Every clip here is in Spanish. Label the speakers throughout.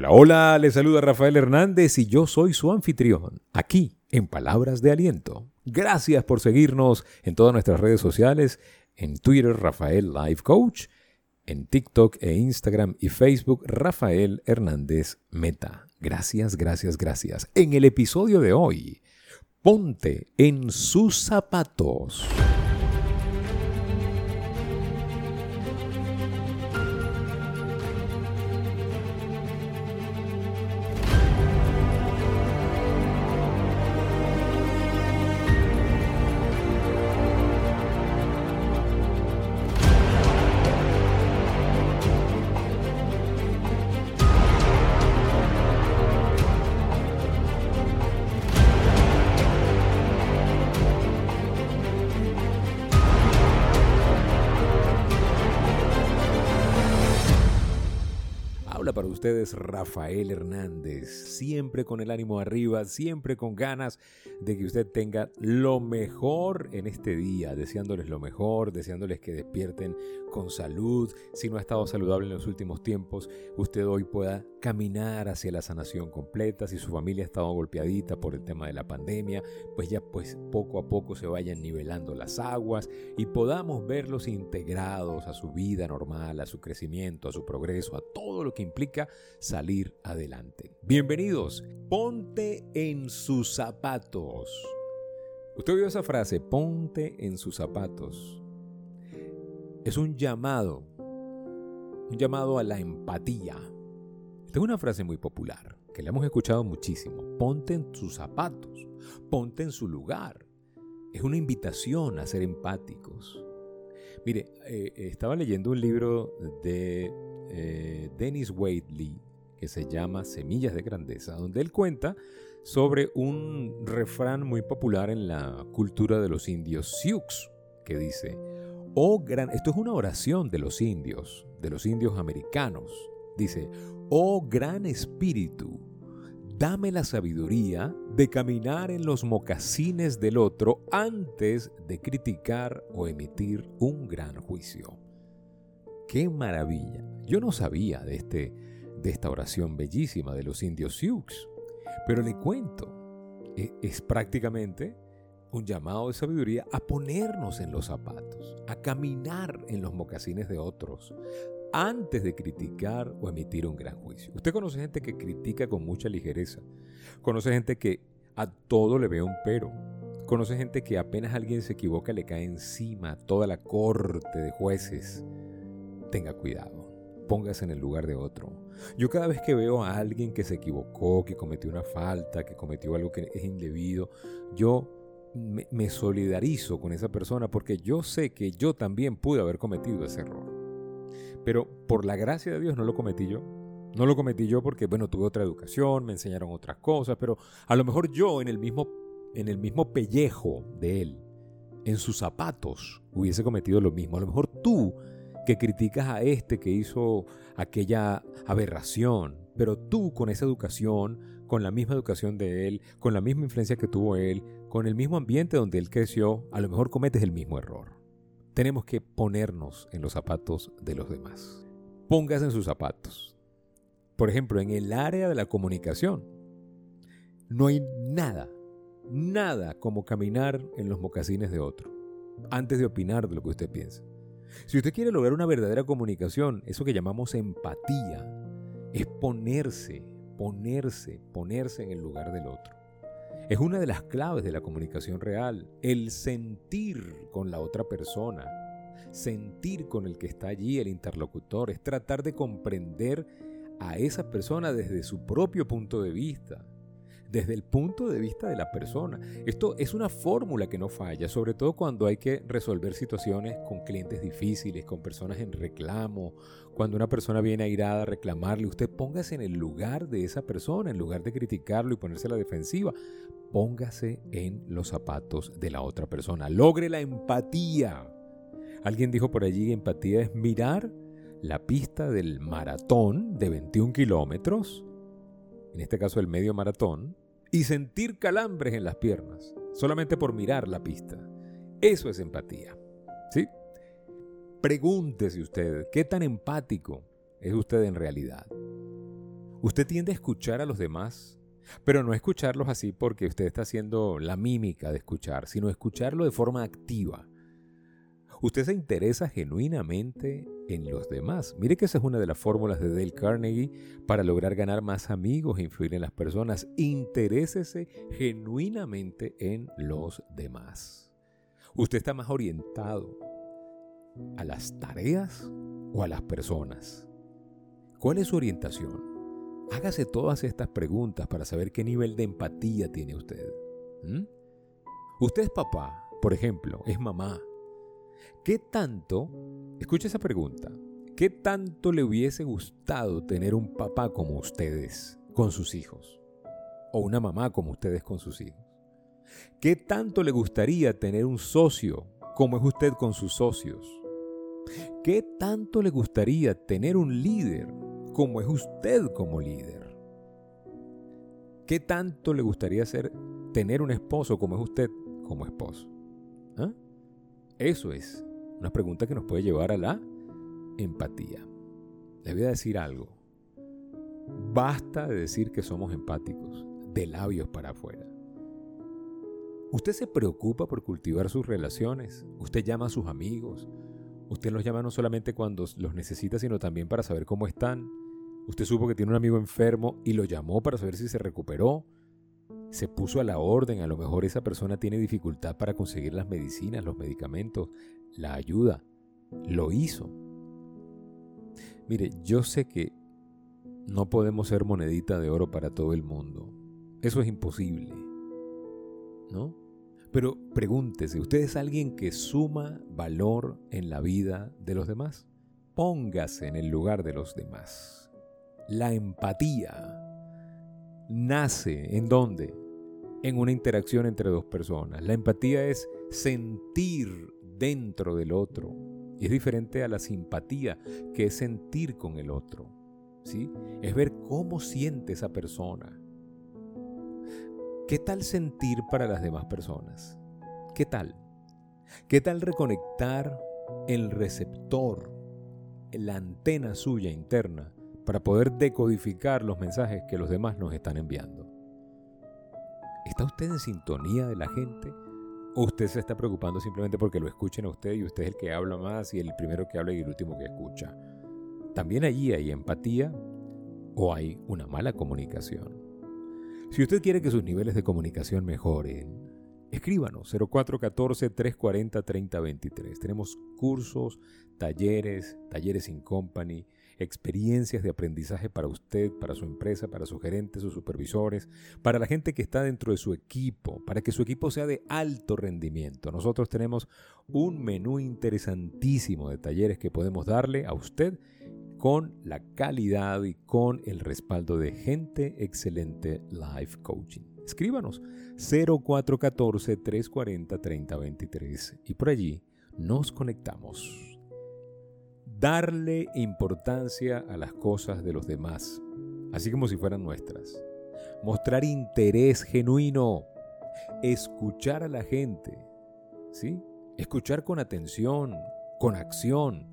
Speaker 1: Hola, hola, les saluda Rafael Hernández y yo soy su anfitrión, aquí en Palabras de Aliento. Gracias por seguirnos en todas nuestras redes sociales, en Twitter Rafael Life Coach, en TikTok e Instagram y Facebook Rafael Hernández Meta. Gracias, gracias, gracias. En el episodio de hoy, ponte en sus zapatos. Ustedes Rafael Hernández, siempre con el ánimo arriba, siempre con ganas de que usted tenga lo mejor en este día, deseándoles lo mejor, deseándoles que despierten con salud. Si no ha estado saludable en los últimos tiempos, usted hoy pueda caminar hacia la sanación completa. Si su familia ha estado golpeadita por el tema de la pandemia, pues ya pues poco a poco se vayan nivelando las aguas y podamos verlos integrados a su vida normal, a su crecimiento, a su progreso, a todo lo que implica salir adelante. Bienvenidos, ponte en sus zapatos. Usted oyó esa frase, ponte en sus zapatos. Es un llamado, un llamado a la empatía. Es una frase muy popular, que la hemos escuchado muchísimo. Ponte en sus zapatos, ponte en su lugar. Es una invitación a ser empáticos. Mire, eh, estaba leyendo un libro de eh, Dennis Waitley que se llama Semillas de Grandeza, donde él cuenta sobre un refrán muy popular en la cultura de los indios Sioux, que dice, oh gran, esto es una oración de los indios, de los indios americanos, dice, oh gran espíritu, dame la sabiduría de caminar en los mocasines del otro antes de criticar o emitir un gran juicio. ¡Qué maravilla! Yo no sabía de, este, de esta oración bellísima de los indios Sioux, pero le cuento, e, es prácticamente un llamado de sabiduría a ponernos en los zapatos, a caminar en los mocasines de otros, antes de criticar o emitir un gran juicio. Usted conoce gente que critica con mucha ligereza, conoce gente que a todo le ve un pero, conoce gente que apenas alguien se equivoca le cae encima toda la corte de jueces. Tenga cuidado póngase en el lugar de otro. Yo cada vez que veo a alguien que se equivocó, que cometió una falta, que cometió algo que es indebido, yo me, solidarizo con esa persona porque yo sé que yo también pude haber cometido ese error. Pero por la gracia de Dios no lo cometí yo. No lo cometí yo porque, bueno, tuve otra educación, me enseñaron otras cosas, pero a lo mejor yo en el mismo, en el mismo pellejo de él, en sus zapatos, hubiese cometido lo mismo. A lo mejor tú que criticas a este que hizo aquella aberración, pero tú con esa educación, con la misma educación de él, con la misma influencia que tuvo él, con el mismo ambiente donde él creció, a lo mejor cometes el mismo error. Tenemos que ponernos en los zapatos de los demás. Póngase en sus zapatos. Por ejemplo, en el área de la comunicación, no hay nada, nada como caminar en los mocasines de otro, antes de opinar de lo que usted piensa. Si usted quiere lograr una verdadera comunicación, eso que llamamos empatía, es ponerse, ponerse, ponerse en el lugar del otro. Es una de las claves de la comunicación real, el sentir con la otra persona, sentir con el que está allí, el interlocutor, es tratar de comprender a esa persona desde su propio punto de vista, desde el punto de vista de la persona. Esto es una fórmula que no falla, sobre todo cuando hay que resolver situaciones con clientes difíciles, con personas en reclamo, cuando una persona viene airada a reclamarle, usted póngase en el lugar de esa persona, en lugar de criticarlo y ponerse a la defensiva, póngase en los zapatos de la otra persona, logre la empatía. Alguien dijo por allí, empatía es mirar la pista del maratón de 21 kilómetros en este caso el medio maratón, y sentir calambres en las piernas, solamente por mirar la pista. Eso es empatía. ¿Sí? Pregúntese usted, ¿qué tan empático es usted en realidad? Usted tiende a escuchar a los demás, pero no escucharlos así porque usted está haciendo la mímica de escuchar, sino escucharlo de forma activa. Usted se interesa genuinamente en los demás. Mire que esa es una de las fórmulas de Dale Carnegie para lograr ganar más amigos e influir en las personas. Interésese genuinamente en los demás. Usted está más orientado a las tareas o a las personas. ¿Cuál es su orientación? Hágase todas estas preguntas para saber qué nivel de empatía tiene usted. Usted es papá, por ejemplo, es mamá. ¿Qué tanto, escucha esa pregunta, qué tanto le hubiese gustado tener un papá como ustedes con sus hijos? O una mamá como ustedes con sus hijos. ¿Qué tanto le gustaría tener un socio como es usted con sus socios? ¿Qué tanto le gustaría tener un líder como es usted como líder? ¿Qué tanto le gustaría ser tener un esposo como es usted como esposo? ¿Ah? Eso es una pregunta que nos puede llevar a la empatía. Le voy a decir algo. Basta de decir que somos empáticos, de labios para afuera. Usted se preocupa por cultivar sus relaciones. Usted llama a sus amigos. Usted los llama no solamente cuando los necesita, sino también para saber cómo están. Usted supo que tiene un amigo enfermo y lo llamó para saber si se recuperó se puso a la orden, a lo mejor esa persona tiene dificultad para conseguir las medicinas, los medicamentos, la ayuda. Lo hizo. Mire, yo sé que no podemos ser monedita de oro para todo el mundo. Eso es imposible. ¿No? Pero pregúntese, ¿usted es alguien que suma valor en la vida de los demás? Póngase en el lugar de los demás. La empatía nace en dónde? En una interacción entre dos personas. La empatía es sentir dentro del otro. Y es diferente a la simpatía, que es sentir con el otro. ¿sí? Es ver cómo siente esa persona. ¿Qué tal sentir para las demás personas? ¿Qué tal? ¿Qué tal reconectar el receptor, la antena suya interna para poder decodificar los mensajes que los demás nos están enviando. ¿Está usted en sintonía de la gente? ¿O usted se está preocupando simplemente porque lo escuchen a usted y usted es el que habla más y el primero que habla y el último que escucha? También allí hay empatía o hay una mala comunicación. Si usted quiere que sus niveles de comunicación mejoren, escríbanos 0414-340-3023. Tenemos cursos, talleres, talleres in company, experiencias de aprendizaje para usted, para su empresa, para sus gerentes, sus supervisores, para la gente que está dentro de su equipo, para que su equipo sea de alto rendimiento. Nosotros tenemos un menú interesantísimo de talleres que podemos darle a usted con la calidad y con el respaldo de gente excelente Life Coaching. Escríbanos 0414 340 3023 y por allí nos conectamos darle importancia a las cosas de los demás, así como si fueran nuestras. Mostrar interés genuino, escuchar a la gente, ¿sí? Escuchar con atención, con acción.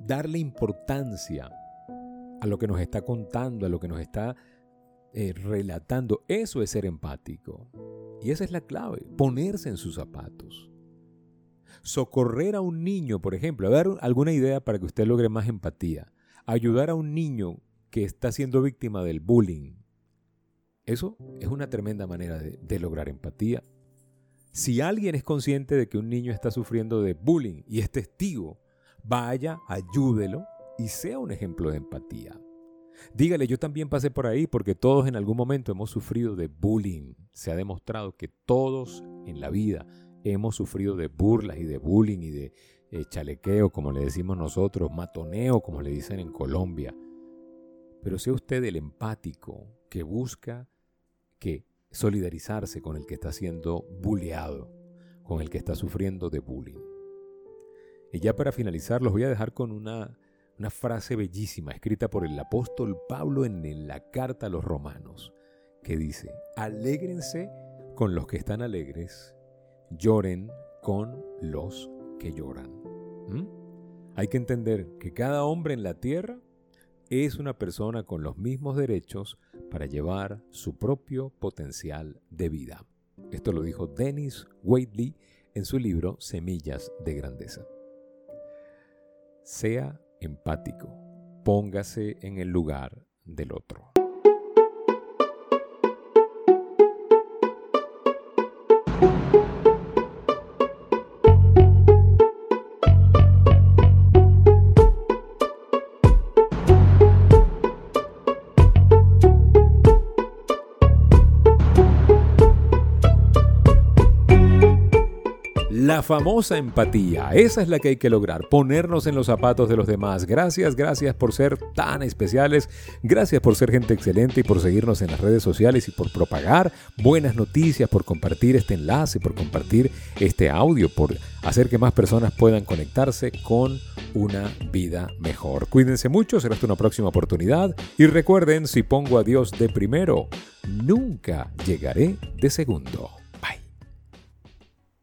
Speaker 1: Darle importancia a lo que nos está contando, a lo que nos está eh, relatando. Eso es ser empático. Y esa es la clave, ponerse en sus zapatos socorrer a un niño, por ejemplo, a dar alguna idea para que usted logre más empatía, ayudar a un niño que está siendo víctima del bullying. Eso es una tremenda manera de, de lograr empatía. Si alguien es consciente de que un niño está sufriendo de bullying y es testigo, vaya, ayúdelo y sea un ejemplo de empatía. Dígale, yo también pasé por ahí porque todos en algún momento hemos sufrido de bullying. Se ha demostrado que todos en la vida hemos sufrido de burlas y de bullying y de eh, chalequeo, como le decimos nosotros, matoneo, como le dicen en Colombia. Pero sea usted el empático que busca que solidarizarse con el que está siendo bulleado, con el que está sufriendo de bullying. Y ya para finalizar, los voy a dejar con una, una frase bellísima escrita por el apóstol Pablo en, la carta a los romanos, que dice, alégrense con los que están alegres lloren con los que lloran. Hay que entender que cada hombre en la tierra es una persona con los mismos derechos para llevar su propio potencial de vida. Esto lo dijo Dennis Waitley en su libro Semillas de Grandeza. Sea empático, póngase en el lugar del otro. La famosa empatía, esa es la que hay que lograr, ponernos en los zapatos de los demás. Gracias, gracias por ser tan especiales, gracias por ser gente excelente y por seguirnos en las redes sociales y por propagar buenas noticias, por compartir este enlace, por compartir este audio, por hacer que más personas puedan conectarse con una vida mejor. Cuídense mucho, será hasta una próxima oportunidad y recuerden, si pongo a Dios de primero, nunca llegaré de segundo.